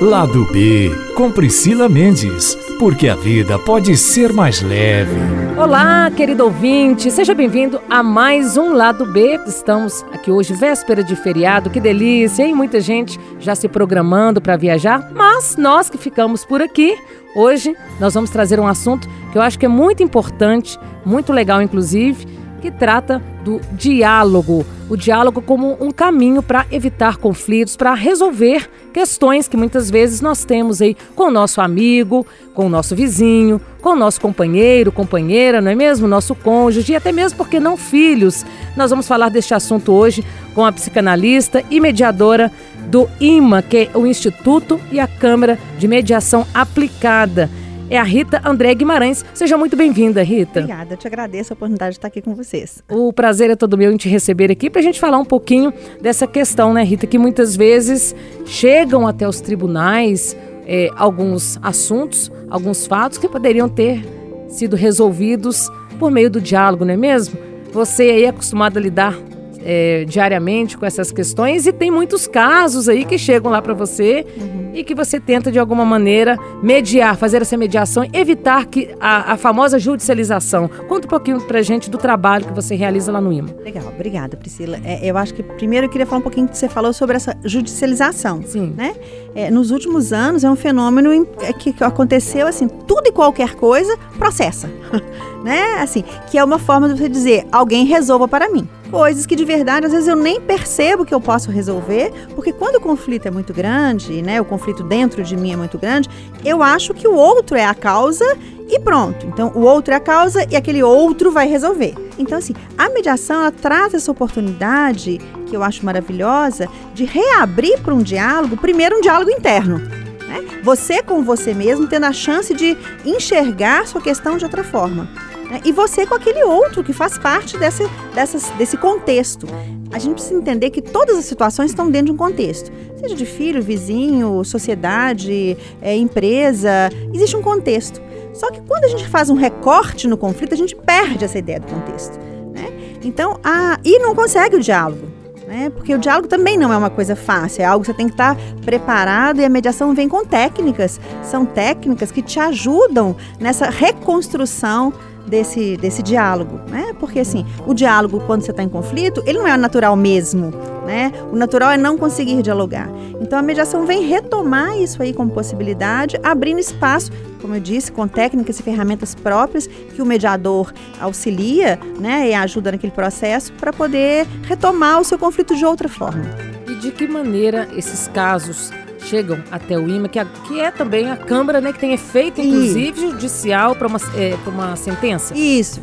Lado B, com Priscila Mendes, porque a vida pode ser mais leve. Olá, querido ouvinte, seja bem-vindo a mais um Lado B. Estamos aqui hoje, véspera de feriado, que delícia, hein? Muita gente já se programando para viajar, mas nós que ficamos por aqui, hoje nós vamos trazer um assunto que eu acho que é muito importante, muito legal, inclusive, que trata do diálogo. O diálogo como um caminho para evitar conflitos, para resolver questões que muitas vezes nós temos aí com o nosso amigo, com o nosso vizinho, com o nosso companheiro, companheira, não é mesmo? Nosso cônjuge e até mesmo, porque não, filhos. Nós vamos falar deste assunto hoje com a psicanalista e mediadora do IMA, que é o Instituto e a Câmara de Mediação Aplicada é a Rita André Guimarães. Seja muito bem-vinda, Rita. Obrigada, eu te agradeço a oportunidade de estar aqui com vocês. O prazer é todo meu em te receber aqui para a gente falar um pouquinho dessa questão, né, Rita, que muitas vezes chegam até os tribunais é, alguns assuntos, alguns fatos que poderiam ter sido resolvidos por meio do diálogo, não é mesmo? Você aí é acostumado a lidar é, diariamente com essas questões e tem muitos casos aí que chegam lá para você uhum. e que você tenta de alguma maneira mediar, fazer essa mediação, evitar que a, a famosa judicialização. Conta um pouquinho pra gente do trabalho que você realiza lá no IMA. Legal, obrigada Priscila. É, eu acho que primeiro eu queria falar um pouquinho que você falou sobre essa judicialização. Sim. Né? É, nos últimos anos é um fenômeno em, é, que, que aconteceu assim, tudo e qualquer coisa processa. né? Assim, que é uma forma de você dizer, alguém resolva para mim coisas que de verdade às vezes eu nem percebo que eu posso resolver, porque quando o conflito é muito grande, né, o conflito dentro de mim é muito grande, eu acho que o outro é a causa e pronto. Então, o outro é a causa e aquele outro vai resolver. Então, assim, a mediação ela traz essa oportunidade que eu acho maravilhosa de reabrir para um diálogo, primeiro um diálogo interno. Né? Você com você mesmo tendo a chance de enxergar sua questão de outra forma. Né? E você com aquele outro que faz parte dessas, desse contexto. A gente precisa entender que todas as situações estão dentro de um contexto. Seja de filho, vizinho, sociedade, é, empresa, existe um contexto. Só que quando a gente faz um recorte no conflito, a gente perde essa ideia do contexto. Né? Então, a, e não consegue o diálogo. Né? Porque o diálogo também não é uma coisa fácil, é algo que você tem que estar preparado e a mediação vem com técnicas. São técnicas que te ajudam nessa reconstrução desse, desse diálogo, né? Porque assim, o diálogo quando você está em conflito, ele não é natural mesmo, né? O natural é não conseguir dialogar. Então a mediação vem retomar isso aí como possibilidade, abrindo espaço, como eu disse, com técnicas e ferramentas próprias que o mediador auxilia, né? E ajuda naquele processo para poder retomar o seu conflito de outra forma. E de que maneira esses casos chegam até o IMA, que, é, que é também a Câmara, né, que tem efeito, inclusive, Isso. judicial para uma, é, uma sentença. Isso,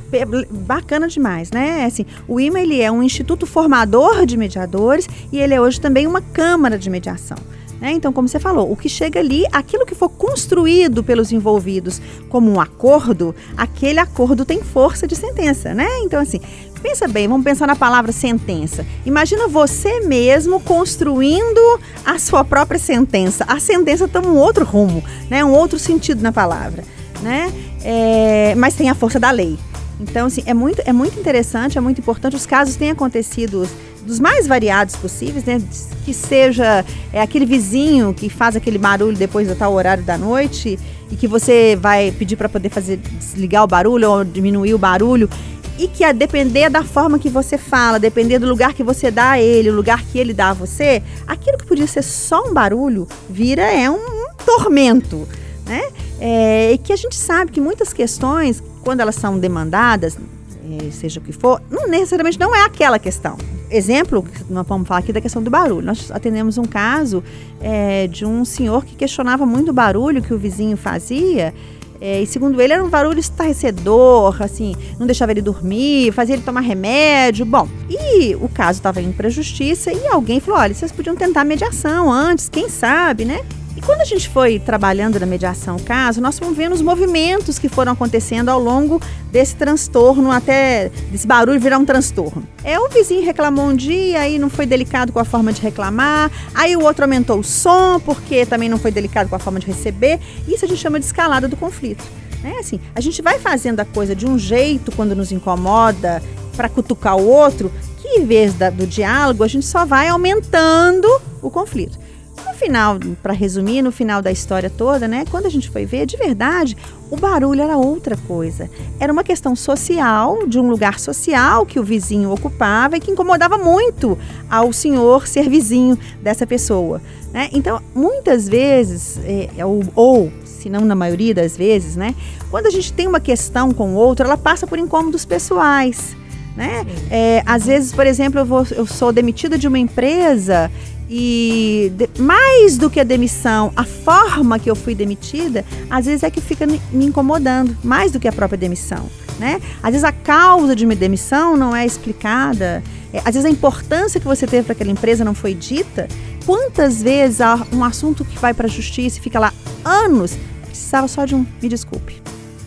bacana demais, né? Assim, o IMA ele é um instituto formador de mediadores e ele é hoje também uma Câmara de mediação. Né? Então, como você falou, o que chega ali, aquilo que for construído pelos envolvidos como um acordo, aquele acordo tem força de sentença, né? Então, assim, pensa bem, vamos pensar na palavra sentença. Imagina você mesmo construindo a sua própria sentença. A sentença toma um outro rumo, né? Um outro sentido na palavra, né? É, mas tem a força da lei. Então, assim, é muito, é muito interessante, é muito importante. Os casos têm acontecido dos mais variados possíveis, né? Que seja é, aquele vizinho que faz aquele barulho depois do tal horário da noite e que você vai pedir para poder fazer desligar o barulho ou diminuir o barulho e que a depender da forma que você fala, depender do lugar que você dá a ele, o lugar que ele dá a você, aquilo que podia ser só um barulho vira é um, um tormento, né? É, e que a gente sabe que muitas questões, quando elas são demandadas, é, seja o que for, não necessariamente não é aquela questão exemplo, nós vamos falar aqui da questão do barulho. Nós atendemos um caso é, de um senhor que questionava muito o barulho que o vizinho fazia. É, e segundo ele, era um barulho estarrecedor, assim, não deixava ele dormir, fazia ele tomar remédio. Bom, e o caso estava indo para a justiça e alguém falou: olha, vocês podiam tentar mediação antes, quem sabe, né? E quando a gente foi trabalhando na mediação caso, nós fomos vendo os movimentos que foram acontecendo ao longo desse transtorno, até desse barulho virar um transtorno. É, o vizinho reclamou um dia, aí não foi delicado com a forma de reclamar, aí o outro aumentou o som, porque também não foi delicado com a forma de receber. Isso a gente chama de escalada do conflito. É assim, a gente vai fazendo a coisa de um jeito quando nos incomoda para cutucar o outro, que em vez da, do diálogo, a gente só vai aumentando o conflito final, para resumir, no final da história toda, né? Quando a gente foi ver, de verdade, o barulho era outra coisa. Era uma questão social, de um lugar social que o vizinho ocupava e que incomodava muito ao senhor ser vizinho dessa pessoa. Né? Então, muitas vezes, é ou, ou se não na maioria das vezes, né? Quando a gente tem uma questão com o outro, ela passa por incômodos pessoais. Né? É, às vezes, por exemplo, eu, vou, eu sou demitida de uma empresa e de, mais do que a demissão, a forma que eu fui demitida, às vezes é que fica me incomodando, mais do que a própria demissão. Né? Às vezes a causa de uma demissão não é explicada, é, às vezes a importância que você teve para aquela empresa não foi dita. Quantas vezes um assunto que vai para a justiça e fica lá anos, precisava só de um me desculpe.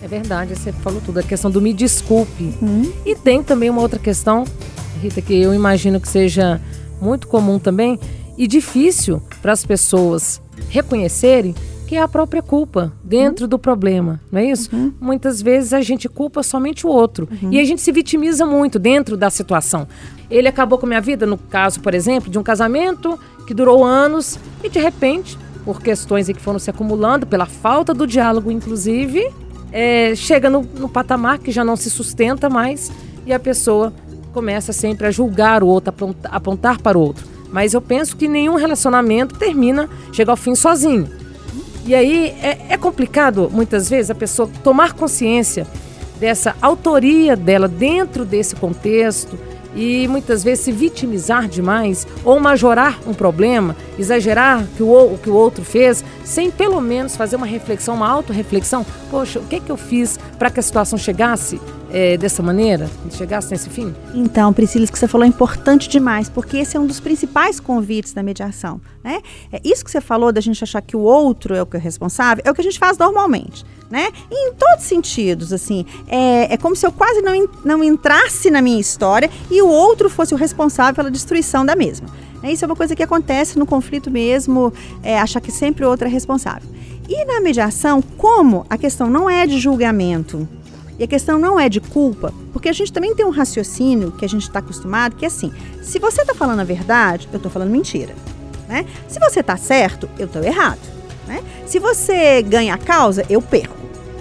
É verdade, você falou tudo, a questão do me desculpe. Uhum. E tem também uma outra questão, Rita, que eu imagino que seja muito comum também, e difícil para as pessoas reconhecerem que é a própria culpa dentro uhum. do problema, não é isso? Uhum. Muitas vezes a gente culpa somente o outro uhum. e a gente se vitimiza muito dentro da situação. Ele acabou com a minha vida, no caso, por exemplo, de um casamento que durou anos e de repente, por questões que foram se acumulando, pela falta do diálogo, inclusive, é, chega no, no patamar que já não se sustenta mais e a pessoa começa sempre a julgar o outro, apontar, apontar para o outro. Mas eu penso que nenhum relacionamento termina, chega ao fim sozinho. E aí é, é complicado, muitas vezes, a pessoa tomar consciência dessa autoria dela dentro desse contexto e muitas vezes se vitimizar demais ou majorar um problema, exagerar que o, que o outro fez, sem pelo menos fazer uma reflexão, uma autorreflexão. Poxa, o que é que eu fiz para que a situação chegasse é, dessa maneira, chegasse nesse fim? Então, Priscila, isso que você falou é importante demais, porque esse é um dos principais convites da mediação. Né? É isso que você falou da gente achar que o outro é o que é responsável, é o que a gente faz normalmente. Né? Em todos os sentidos, assim, é, é como se eu quase não, não entrasse na minha história e o outro fosse o responsável pela destruição da mesma. Né? Isso é uma coisa que acontece no conflito mesmo, é, achar que sempre o outro é responsável. E na mediação, como a questão não é de julgamento, e a questão não é de culpa, porque a gente também tem um raciocínio que a gente está acostumado, que é assim: se você está falando a verdade, eu estou falando mentira. Né? Se você está certo, eu estou errado. Né? Se você ganha a causa, eu perco.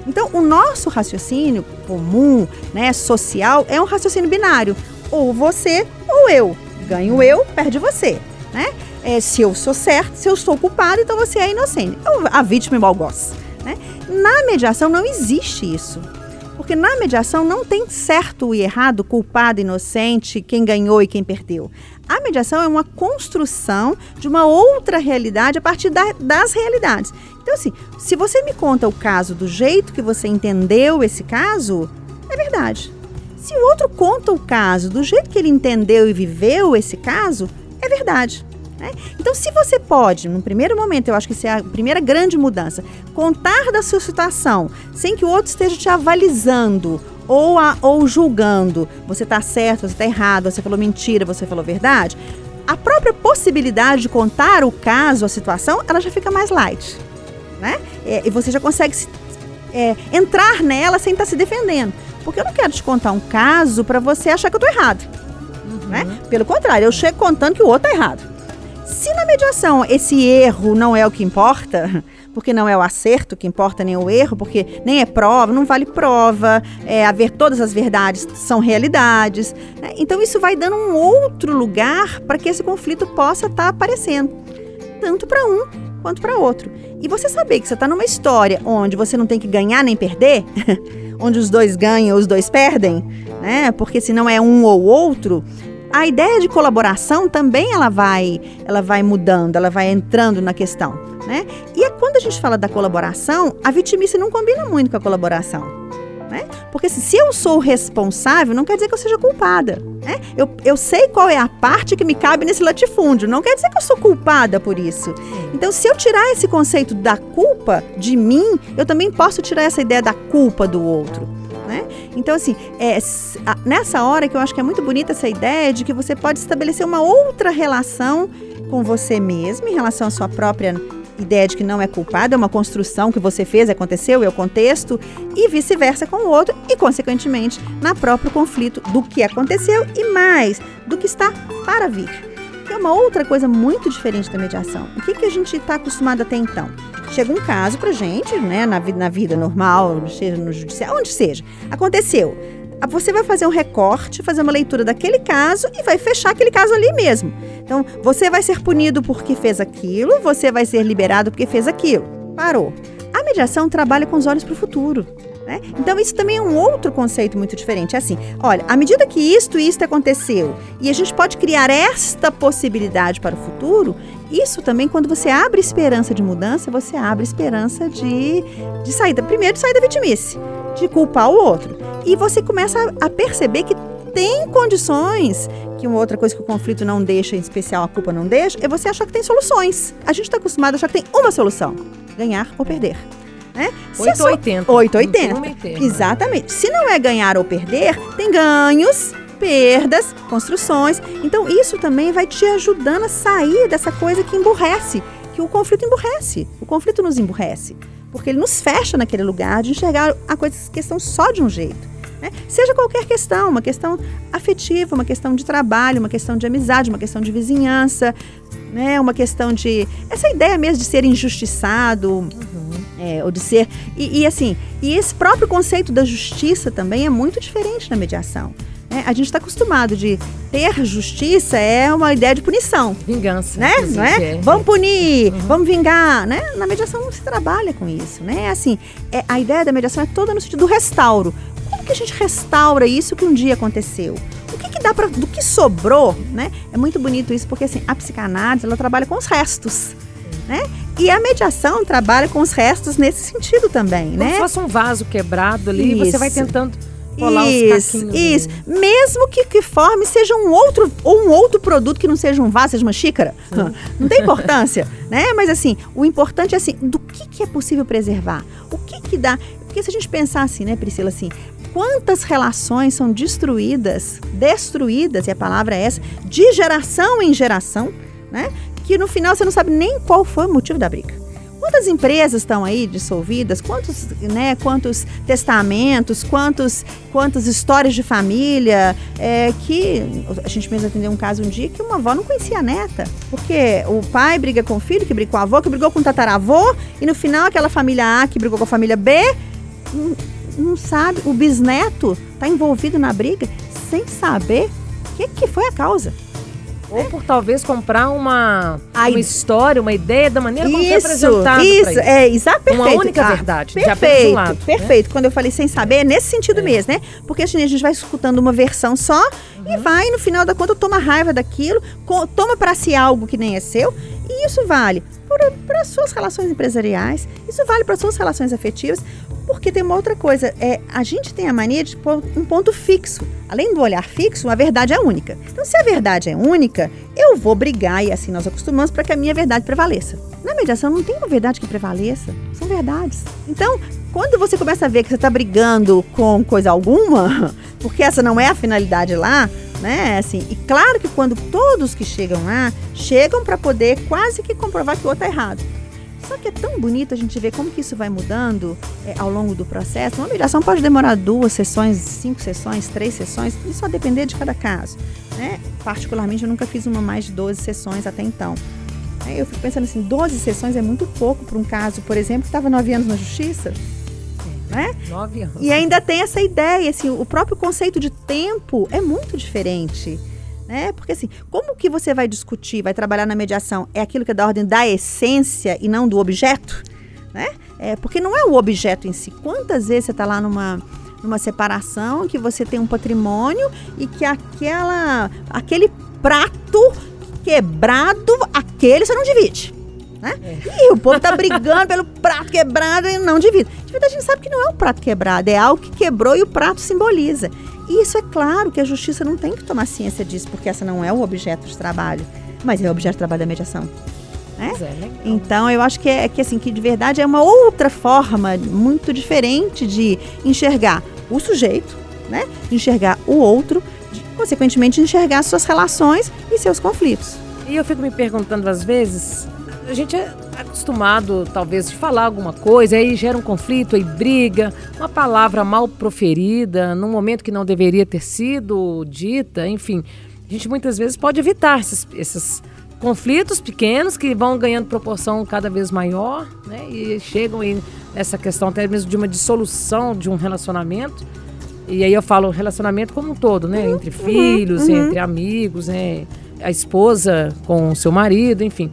Então, o nosso raciocínio comum, né, social, é um raciocínio binário. Ou você ou eu. Ganho eu, perde você. Né? É, se eu sou certo, se eu sou culpado, então você é inocente. Então, a vítima é gosta. Né? Na mediação não existe isso. Porque na mediação não tem certo e errado, culpado, inocente, quem ganhou e quem perdeu. A mediação é uma construção de uma outra realidade a partir da, das realidades. Então, assim, se você me conta o caso do jeito que você entendeu esse caso, é verdade. Se o outro conta o caso do jeito que ele entendeu e viveu esse caso, é verdade. Né? Então, se você pode, no primeiro momento, eu acho que isso é a primeira grande mudança, contar da sua situação sem que o outro esteja te avalizando ou, a, ou julgando, você está certo, você está errado, você falou mentira, você falou verdade, a própria possibilidade de contar o caso, a situação, ela já fica mais light. Né? É, e você já consegue se, é, entrar nela sem estar tá se defendendo. Porque eu não quero te contar um caso para você achar que eu estou errado. Uhum. Né? Pelo contrário, eu chego contando que o outro está errado. Se na mediação esse erro não é o que importa, porque não é o acerto que importa, nem o erro, porque nem é prova, não vale prova, é, haver todas as verdades são realidades. Né? Então isso vai dando um outro lugar para que esse conflito possa estar tá aparecendo, tanto para um quanto para outro. E você saber que você está numa história onde você não tem que ganhar nem perder, onde os dois ganham, os dois perdem, né? Porque se não é um ou outro, a ideia de colaboração também ela vai, ela vai mudando, ela vai entrando na questão, né? E é quando a gente fala da colaboração, a vitimice não combina muito com a colaboração. Né? Porque assim, se eu sou responsável, não quer dizer que eu seja culpada. Né? Eu, eu sei qual é a parte que me cabe nesse latifúndio, não quer dizer que eu sou culpada por isso. Então, se eu tirar esse conceito da culpa de mim, eu também posso tirar essa ideia da culpa do outro né? Então, assim, é, nessa hora que eu acho que é muito bonita essa ideia de que você pode estabelecer uma outra relação com você mesmo, em relação à sua própria ideia de que não é culpado, é uma construção que você fez, aconteceu, é o contexto, e vice-versa com o outro, e, consequentemente, na próprio conflito do que aconteceu e mais do que está para vir. Que é uma outra coisa muito diferente da mediação. O que, que a gente está acostumado até então? Chega um caso pra gente, né, na, vida, na vida normal, seja no judiciário, onde seja. Aconteceu. Ah, você vai fazer um recorte, fazer uma leitura daquele caso e vai fechar aquele caso ali mesmo. Então, você vai ser punido porque fez aquilo, você vai ser liberado porque fez aquilo. Parou. A mediação trabalha com os olhos para o futuro. Né? Então, isso também é um outro conceito muito diferente. É assim, olha, à medida que isto e isto aconteceu, e a gente pode criar esta possibilidade para o futuro, isso também, quando você abre esperança de mudança, você abre esperança de, de saída. Primeiro, de sair da vitimice, de culpar o outro. E você começa a perceber que tem condições, que uma outra coisa que o conflito não deixa, em especial a culpa não deixa, é você achar que tem soluções. A gente está acostumado a achar que tem uma solução: ganhar ou perder. Né? 880. 880. Exatamente. Se não é ganhar ou perder, tem ganhos, perdas, construções. Então isso também vai te ajudando a sair dessa coisa que emburrece, que o conflito emburrece. O conflito nos emburrece, porque ele nos fecha naquele lugar de enxergar a coisa, questão só de um jeito. Né? Seja qualquer questão, uma questão afetiva, uma questão de trabalho, uma questão de amizade, uma questão de vizinhança, né? uma questão de. Essa ideia mesmo de ser injustiçado. Uhum. É, ou de ser. E, e, assim, e esse próprio conceito da justiça também é muito diferente na mediação. Né? A gente está acostumado de ter justiça é uma ideia de punição. Vingança. Né? Não é? é? Vamos punir, uhum. vamos vingar. Né? Na mediação não se trabalha com isso. Né? Assim, é, a ideia da mediação é toda no sentido do restauro que a gente restaura isso que um dia aconteceu? O que, que dá para do que sobrou, né? É muito bonito isso porque assim a psicanálise ela trabalha com os restos, né? E a mediação trabalha com os restos nesse sentido também, Como né? Se fosse um vaso quebrado ali, isso. você vai tentando colar isso, os Isso, mesmo que que forme seja um outro ou um outro produto que não seja um vaso, seja uma xícara, Sim. não tem importância, né? Mas assim, o importante é assim, do que que é possível preservar? O que que dá? Porque se a gente pensar assim, né, Priscila, assim, quantas relações são destruídas, destruídas, e a palavra é essa, de geração em geração, né? Que no final você não sabe nem qual foi o motivo da briga. Quantas empresas estão aí dissolvidas? Quantos, né, quantos testamentos? Quantos, quantas histórias de família? É, que a gente mesmo atendeu um caso um dia que uma avó não conhecia a neta. Porque o pai briga com o filho, que brigou com a avó, que brigou com o tataravô, e no final aquela família A que brigou com a família B não sabe, o bisneto está envolvido na briga sem saber o que, que foi a causa. Ou por talvez comprar uma, uma história, uma ideia da maneira como isso, foi apresentado. Isso, é, exato, perfeito. Uma única ah, verdade, perfeito, um lado, né? Perfeito, né? quando eu falei sem saber, é nesse sentido é. mesmo, né? Porque assim, a gente vai escutando uma versão só uhum. e vai, no final da conta, toma raiva daquilo, toma para si algo que nem é seu, e isso vale para suas relações empresariais, isso vale para suas relações afetivas, porque tem uma outra coisa, é a gente tem a mania de pôr um ponto fixo. Além do olhar fixo, a verdade é única. Então, se a verdade é única, eu vou brigar e assim nós acostumamos para que a minha verdade prevaleça. Na mediação não tem uma verdade que prevaleça, são verdades. Então, quando você começa a ver que você está brigando com coisa alguma, porque essa não é a finalidade lá, né? Assim, e claro que quando todos que chegam lá chegam para poder quase que comprovar que o outro está errado. Só que é tão bonito a gente ver como que isso vai mudando é, ao longo do processo. Uma mediação pode demorar duas sessões, cinco sessões, três sessões, isso vai depender de cada caso. Né? Particularmente, eu nunca fiz uma mais de 12 sessões até então. Eu fico pensando assim, 12 sessões é muito pouco para um caso, por exemplo, que estava nove anos na justiça. Né? Nove anos. E ainda tem essa ideia, assim, o próprio conceito de tempo é muito diferente né? Porque assim, como que você vai discutir, vai trabalhar na mediação? É aquilo que é da ordem da essência e não do objeto, né? É, porque não é o objeto em si. Quantas vezes você está lá numa numa separação que você tem um patrimônio e que aquela aquele prato quebrado, aquele você não divide. Né? É. E o povo tá brigando pelo prato quebrado e não divide. De verdade, a gente sabe que não é um prato quebrado, é algo que quebrou e o prato simboliza. E isso é claro que a justiça não tem que tomar ciência disso, porque essa não é o objeto de trabalho, mas é o objeto de trabalho da mediação. Né? É, então eu acho que é que assim que de verdade é uma outra forma muito diferente de enxergar o sujeito, né? De enxergar o outro, de, consequentemente enxergar suas relações e seus conflitos. E eu fico me perguntando às vezes, a gente é acostumado, talvez, de falar alguma coisa, aí gera um conflito, aí briga, uma palavra mal proferida, num momento que não deveria ter sido dita, enfim. a gente muitas vezes pode evitar esses, esses conflitos pequenos que vão ganhando proporção cada vez maior, né? E chegam aí nessa questão até mesmo de uma dissolução de um relacionamento. E aí eu falo relacionamento como um todo, né? Uhum, entre filhos, uhum. entre amigos, né? A esposa com o seu marido, enfim.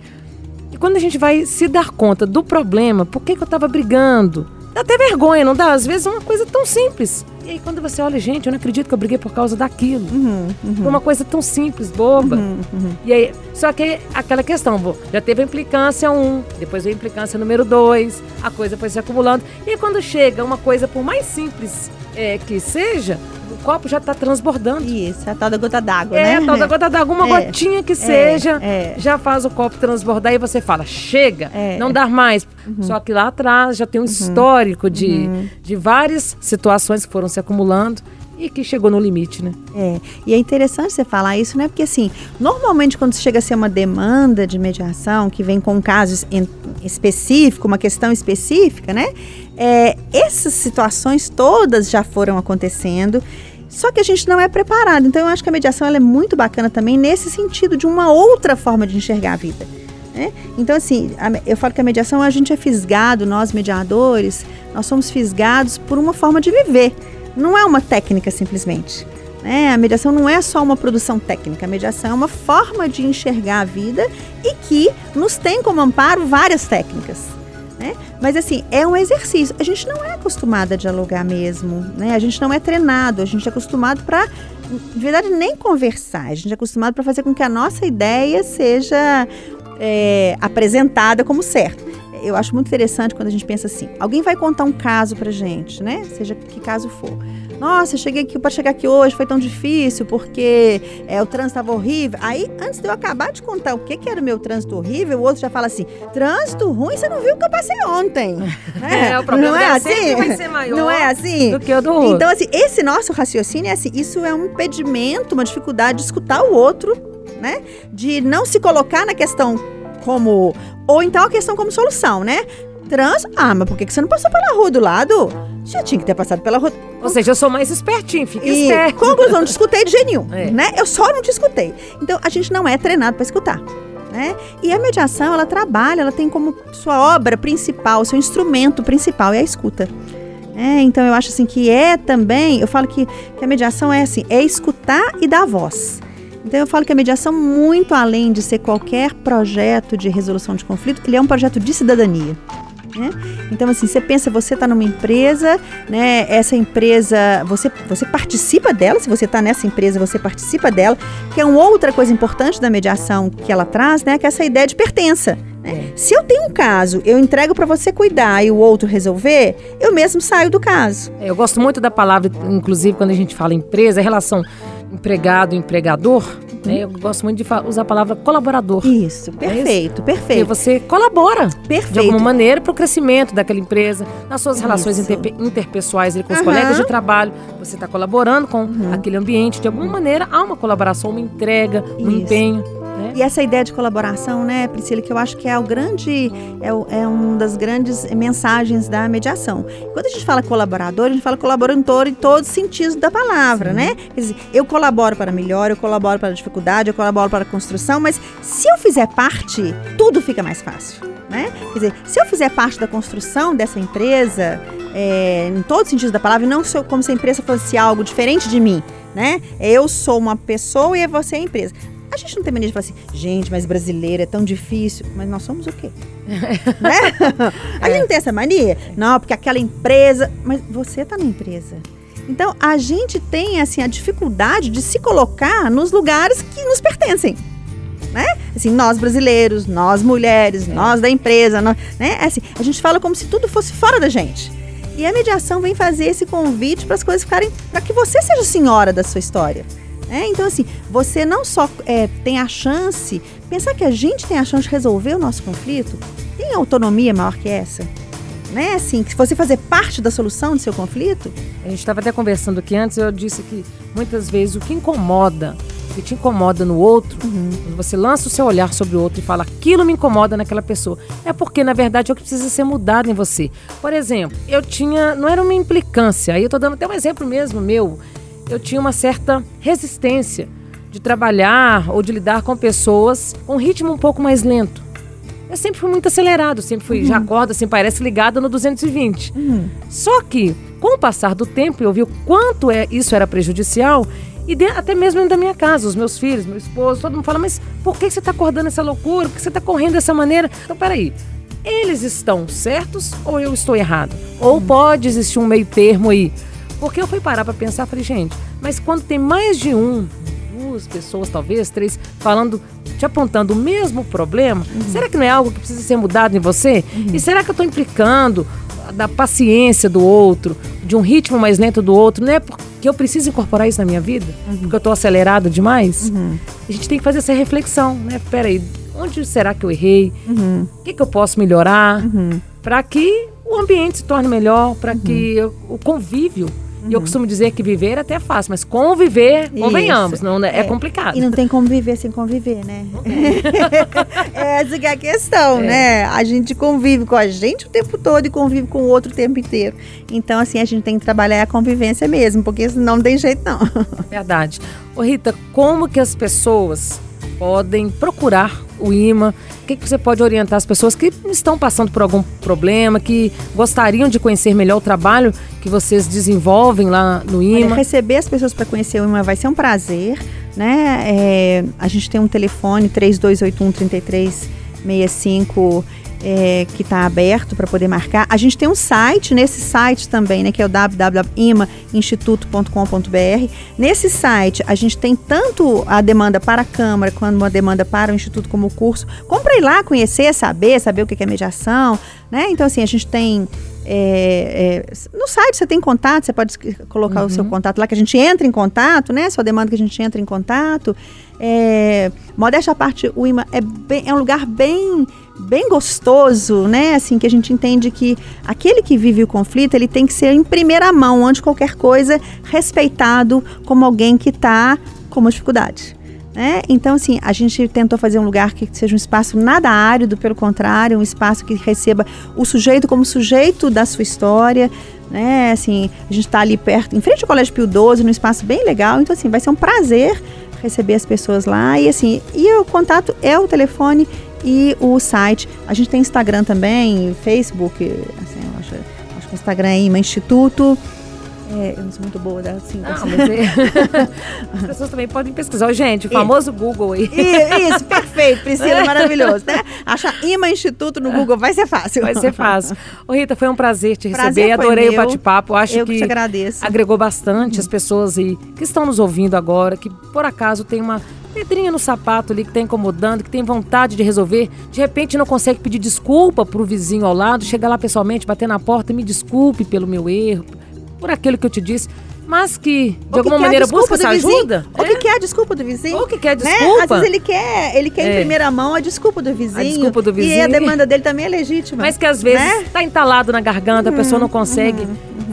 E quando a gente vai se dar conta do problema, por que, que eu estava brigando? Dá até vergonha, não dá? Às vezes é uma coisa tão simples. E aí quando você olha, gente, eu não acredito que eu briguei por causa daquilo. Uhum, uhum. Uma coisa tão simples, boba. Uhum, uhum. E aí, só que aquela questão, já teve a implicância 1, um, depois veio a implicância número 2, a coisa foi se acumulando. E aí, quando chega uma coisa, por mais simples é, que seja, copo já está transbordando. Isso, a tal da gota d'água, É, né? a tal da gota d'água, uma É, gotinha que seja, é. já faz o copo transbordar e você fala, chega, É. Uhum. não dá mais. Só que lá atrás já tem um histórico de, de várias situações que foram se acumulando e que chegou no limite, né? É, e é interessante você falar isso, né? Porque assim, normalmente quando chega a ser uma demanda de mediação que vem com um caso em- específico, uma questão específica, né? É, essas situações todas já foram acontecendo. Só que a gente não é preparado. Então eu acho que a mediação é muito bacana também nesse sentido de uma outra forma de enxergar a vida. né? Então, assim, eu falo que a mediação a gente é fisgado, nós mediadores, nós somos fisgados por uma forma de viver. Não é uma técnica simplesmente. né? A mediação não é só uma produção técnica, a mediação é uma forma de enxergar a vida e que nos tem como amparo várias técnicas. Né? Mas assim, é um exercício. A gente não é acostumado a dialogar mesmo, né? A gente não é treinado, a gente é acostumado para, de verdade, nem conversar. A gente é acostumado para fazer com que a nossa ideia seja é, apresentada como certa. Eu acho muito interessante quando a gente pensa assim: alguém vai contar um caso pra gente, né? Seja que caso for. Nossa, eu cheguei aqui para chegar aqui hoje foi tão difícil porque é, o trânsito estava horrível. Aí, antes de eu acabar de contar o que, que era o meu trânsito horrível, o outro já fala assim: trânsito ruim, você não viu o que eu passei ontem. É, o problema não é assim? vai ser maior Não é assim? Do que o do outro. Então, assim, esse nosso raciocínio é assim: isso é um impedimento, uma dificuldade de escutar o outro, né? De não se colocar na questão como. Ou então a questão como solução, né? Trans. Ah, mas por que você não passou pela rua do lado? Já tinha que ter passado pela rua. Ou seja, eu sou mais espertinho, fica E esperto. conclusão, não te escutei de jeito nenhum, É. né? Eu só não te escutei. Então, a gente não é treinado para escutar. Né? E a mediação, ela trabalha, ela tem como sua obra principal, seu instrumento principal é a escuta. É, então eu acho assim que é também, eu falo que, que a mediação é assim, é escutar e dar voz. Então eu falo que a mediação, muito além de ser qualquer projeto de resolução de conflito, ele é um projeto de cidadania. Né? Então, assim, você pensa, você está numa empresa, né? Essa empresa, você, você participa dela, se você está nessa empresa, você participa dela, que é uma outra coisa importante da mediação que ela traz, né? Que é essa ideia de pertença. né? Se eu tenho um caso, eu entrego para você cuidar e o outro resolver, eu mesmo saio do caso. É, Eu gosto muito da palavra, inclusive quando a gente fala empresa, a relação empregado-empregador, né? eu gosto muito de usar a palavra colaborador. Isso, perfeito, Porque perfeito. você colabora de Perfeito. alguma maneira para o crescimento daquela empresa, nas suas relações Isso. interpe- interpessoais ali com os Aham. colegas de trabalho. Você está colaborando com aquele ambiente. De alguma maneira há uma colaboração, uma entrega, um Isso. empenho. Né? E essa ideia de colaboração, né, Priscila, que eu acho que é o grande, é, o- é uma das grandes mensagens da mediação. Quando a gente fala colaborador, a gente fala colaborador em todos os sentidos da palavra, né? Quer dizer, eu colaboro para a melhora, eu colaboro para a dificuldade, eu colaboro para a construção, mas se eu fizer parte, tudo fica mais fácil. Né? Quer dizer, se eu fizer parte da construção dessa empresa, é, em todos os sentidos da palavra, e não como se a empresa fosse algo diferente de mim, né? Eu sou uma pessoa e você é a empresa. A gente não tem mania de falar assim, gente, mas brasileiro é tão difícil. Mas nós somos o quê? né? A gente não tem essa mania? Não, porque aquela empresa. Mas você tá na empresa. Então, a gente tem, assim, a dificuldade de se colocar nos lugares que nos pertencem. Né? Assim, nós brasileiros, nós mulheres, nós da empresa, nós, né? Assim, a gente fala como se tudo fosse fora da gente. E a mediação vem fazer esse convite para as coisas ficarem, para que você seja senhora da sua história. Né? então, assim, você não só é, tem a chance, pensar que a gente tem a chance de resolver o nosso conflito, tem autonomia maior que essa? Né? Assim, que se você fazer parte da solução do seu conflito, A gente estava até conversando aqui antes, eu disse que muitas vezes o que incomoda, o que te incomoda no outro, quando você lança o seu olhar sobre o outro e fala aquilo me incomoda naquela pessoa, é porque na verdade é o que precisa ser mudado em você. Por exemplo, eu tinha, não era uma implicância, aí eu tô dando até um exemplo mesmo meu, eu tinha uma certa resistência de trabalhar ou de lidar com pessoas com um ritmo um pouco mais lento. Eu sempre fui muito acelerado, sempre fui, já acorda assim, parece ligada no 220. Só que, com o passar do tempo, eu vi o quanto é, isso era prejudicial e de- até mesmo dentro da minha casa, os meus filhos, meu esposo, todo mundo fala, mas por que você está acordando essa loucura? Por que você está correndo dessa maneira? Então, peraí, eles estão certos ou eu estou errado? Ou pode existir um meio termo aí? Porque eu fui parar para pensar, falei, gente, mas quando tem mais de um, duas pessoas, talvez, três, falando, te apontando o mesmo problema, será que não é algo que precisa ser mudado em você? E será que eu estou implicando da paciência do outro, de um ritmo mais lento do outro? Não é porque eu preciso incorporar isso na minha vida? Porque eu estou acelerado demais? A gente tem que fazer essa reflexão, né? Peraí, onde será que eu errei? O que, que eu posso melhorar? Para que o ambiente se torne melhor, para que eu- o convívio. E eu costumo dizer que viver até é fácil, mas conviver, convenhamos, Isso. não, né? é, É, complicado. E não tem como viver sem conviver, né? Essa que é a questão, É. né? A gente convive com a gente o tempo todo e convive com o outro o tempo inteiro. Então, assim, a gente tem que trabalhar a convivência mesmo, porque senão não tem jeito, não. Verdade. Ô Rita, como que as pessoas podem procurar o IMA? O que, que você pode orientar as pessoas que estão passando por algum problema, que gostariam de conhecer melhor o trabalho que vocês desenvolvem lá no Olha, IMA? receber as pessoas para conhecer o IMA vai ser um prazer, né? É, a gente tem um telefone 3281 3365 é, que está aberto para poder marcar. A gente tem um site, nesse site também, né, que é o www.imainstituto.com.br. Nesse site, a gente tem tanto a demanda para a Câmara quanto uma demanda para o Instituto como curso. Compre lá, conhecer, saber, saber o que é mediação, né? Então, assim, a gente tem é, é, no site você tem contato, você pode colocar o seu contato lá, que a gente entra em contato, né? Sua demanda que a gente entra em contato. É, modéstia à parte, o IMA é, bem- é um lugar bem, bem gostoso, né? Assim, que a gente entende que aquele que vive o conflito, ele tem que ser em primeira mão, antes de qualquer coisa, respeitado como alguém que está com uma dificuldade. Né? Então, assim, a gente tentou fazer um lugar que seja um espaço nada árido, pelo contrário, um espaço que receba o sujeito como sujeito da sua história, né? Assim, a gente está ali perto, em frente ao Colégio Pio XII, num espaço bem legal. Então, assim, vai ser um prazer receber as pessoas lá. E, assim, e o contato é o telefone e o site. A gente tem Instagram também, Facebook, assim, acho, acho que o Instagram é Instituto. É, eu não sou muito boa, assim, Não, assim. mas é- as pessoas também podem pesquisar. Gente, o famoso Google aí. Isso, perfeito, Priscila, maravilhoso, né? Achar IMA Instituto no Google vai ser fácil. Vai ser fácil. Ô, Rita, foi um prazer te Prazer receber. foi Adorei o bate-papo. Acho Eu que que te agradeço. agregou bastante as pessoas aí que estão nos ouvindo agora, que por acaso tem uma pedrinha no sapato ali que está incomodando, que tem vontade de resolver, de repente não consegue pedir desculpa pro vizinho ao lado, chega lá pessoalmente, bater na porta, me desculpe pelo meu erro, por aquilo que eu te disse, mas que de que alguma que é a maneira busca essa vizinho? ajuda. O que, que é a desculpa do vizinho? O que que é Né? desculpa? Às vezes ele quer, ele quer É. em primeira mão a desculpa do vizinho. desculpa do E a vizinho. demanda dele também é legítima. Mas que às vezes Né? está entalado na garganta, a pessoa não consegue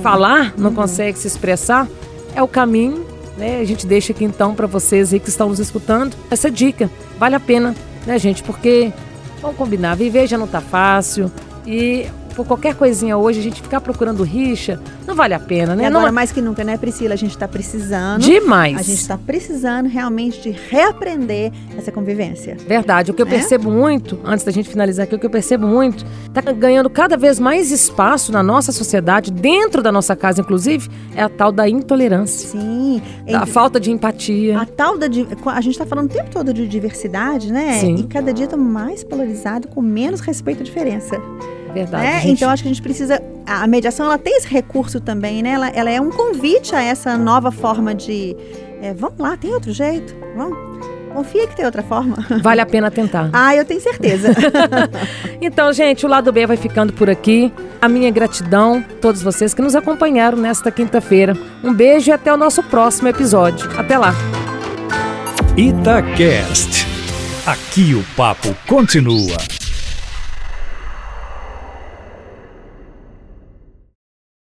falar, não consegue se expressar. É o caminho, né? A gente deixa aqui então para vocês aí que estão nos escutando essa dica. Vale a pena, né, gente? Porque vamos combinar, viver já não tá fácil e por qualquer coisinha hoje a gente ficar procurando rixa, não vale a pena, E né? agora, não, mais que nunca, né, Priscila? A gente está precisando. demais. A gente está precisando realmente de reaprender essa convivência. Verdade. O que eu Né? percebo muito, antes da gente finalizar aqui, o que eu percebo muito, tá ganhando cada vez mais espaço na nossa sociedade, dentro da nossa casa, inclusive, é a tal da intolerância. Sim. A falta de empatia. A tal da. A gente está falando o tempo todo de diversidade, né? Sim. E cada dia está mais polarizado, com menos respeito à diferença. Verdade. né? gente. Então acho que a gente precisa. A mediação ela tem esse recurso também, né? Ela, ela é um convite a essa nova forma de. é, vamos lá, tem outro jeito? Vamos. Confia que tem outra forma. Vale a pena tentar. Ah, eu tenho certeza. Então, gente, o lado B vai ficando por aqui. A minha gratidão a todos vocês que nos acompanharam nesta quinta-feira. Um beijo e até o nosso próximo episódio. Até lá. Itacast. Aqui o papo continua.